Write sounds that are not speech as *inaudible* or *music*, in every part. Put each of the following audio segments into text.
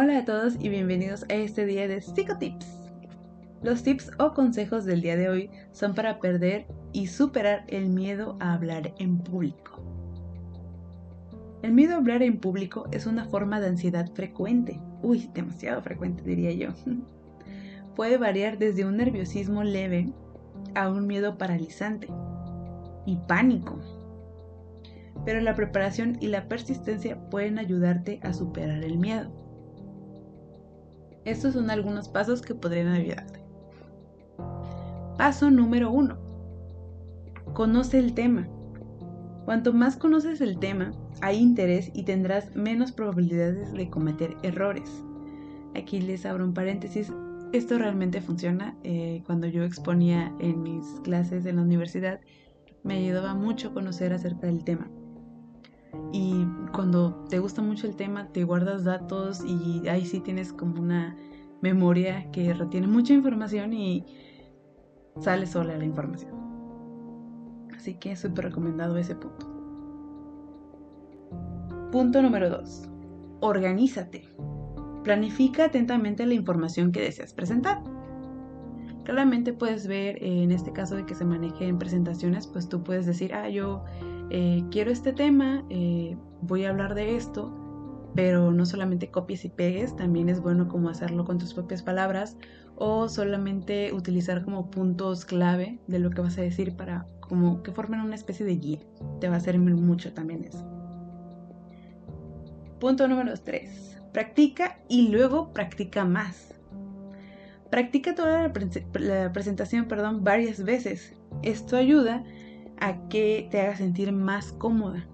Hola a todos y bienvenidos a este día de Psicotips. Los tips o consejos del día de hoy son para perder y superar el miedo a hablar en público. El miedo a hablar en público es una forma de ansiedad frecuente, uy, demasiado frecuente diría yo. *laughs* Puede variar desde un nerviosismo leve a un miedo paralizante y pánico. Pero la preparación y la persistencia pueden ayudarte a superar el miedo. Estos son algunos pasos que podrían ayudarte. Paso número 1. Conoce el tema. Cuanto más conoces el tema, hay interés y tendrás menos probabilidades de cometer errores. Aquí les abro un paréntesis. Esto realmente funciona. Eh, cuando yo exponía en mis clases en la universidad, me ayudaba mucho conocer acerca del tema. Y cuando te gusta mucho el tema, te guardas datos y ahí sí tienes como una memoria que retiene mucha información y sale sola la información. Así que es súper recomendado ese punto. Punto número 2. Organízate. Planifica atentamente la información que deseas presentar. Claramente puedes ver, en este caso de que se maneje en presentaciones, pues tú puedes decir, ah, yo eh, quiero este tema, eh, voy a hablar de esto, pero no solamente copies y pegues, también es bueno como hacerlo con tus propias palabras o solamente utilizar como puntos clave de lo que vas a decir para como que formen una especie de guía. Te va a servir mucho también eso. Punto número 3. Practica y luego practica más. Practica toda la, la presentación perdón, varias veces. Esto ayuda a que te haga sentir más cómoda.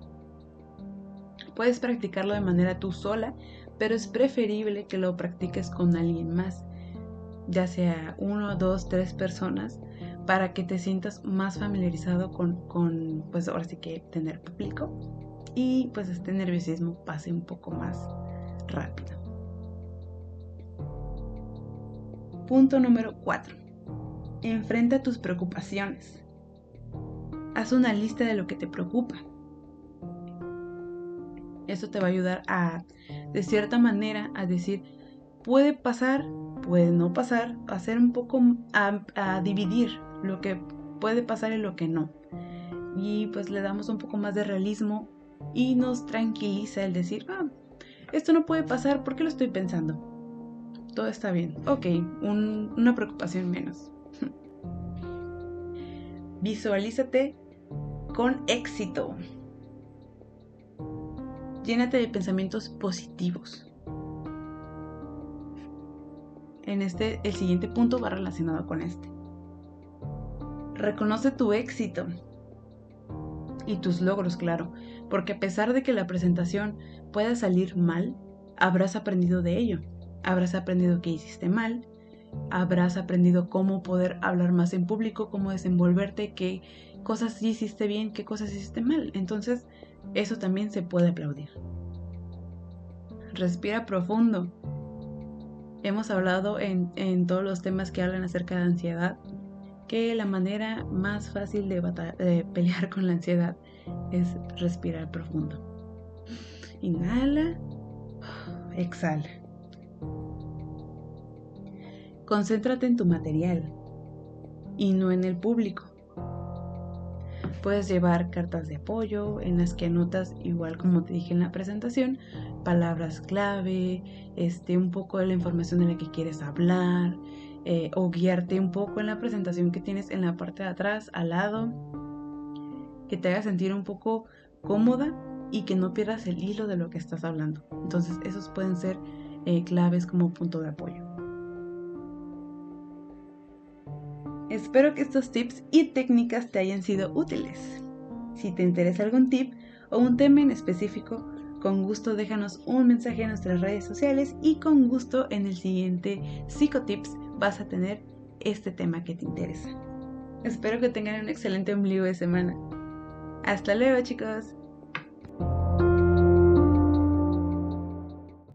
Puedes practicarlo de manera tú sola, pero es preferible que lo practiques con alguien más, ya sea uno, dos, tres personas, para que te sientas más familiarizado con, con pues ahora sí que tener público y pues este nerviosismo pase un poco más rápido. Punto número 4. Enfrenta tus preocupaciones. Haz una lista de lo que te preocupa. Eso te va a ayudar a, de cierta manera, a decir, puede pasar, puede no pasar, hacer un poco, a, dividir lo que puede pasar y lo que no. Y pues le damos un poco más de realismo y nos tranquiliza el decir, ah, esto no puede pasar, ¿por qué lo estoy pensando? Todo está bien. Ok, una preocupación menos. *laughs* Visualízate con éxito. Llénate de pensamientos positivos. En este, el siguiente punto va relacionado con este. Reconoce tu éxito y tus logros, claro, porque a pesar de que la presentación pueda salir mal, habrás aprendido de ello. Habrás aprendido que hiciste mal, habrás aprendido cómo poder hablar más en público, cómo desenvolverte, qué cosas sí hiciste bien, qué cosas hiciste mal. Entonces, eso también se puede aplaudir. Respira profundo. Hemos hablado en, todos los temas que hablan acerca de ansiedad que la manera más fácil de, de pelear con la ansiedad es respirar profundo. Inhala, exhala. Concéntrate en tu material y no en el público. Puedes llevar cartas de apoyo en las que anotas, igual como te dije en la presentación, palabras clave, este, un poco de la información de la que quieres hablar, eh, o guiarte un poco en la presentación que tienes en la parte de atrás, al lado, que te haga sentir un poco cómoda y que no pierdas el hilo de lo que estás hablando. Entonces, esos pueden ser eh, claves como punto de apoyo. Espero que estos tips y técnicas te hayan sido útiles. Si te interesa algún tip o un tema en específico, con gusto déjanos un mensaje en nuestras redes sociales y con gusto en el siguiente Psicotips vas a tener este tema que te interesa. Espero que tengan un excelente ombligo de semana. Hasta luego chicos.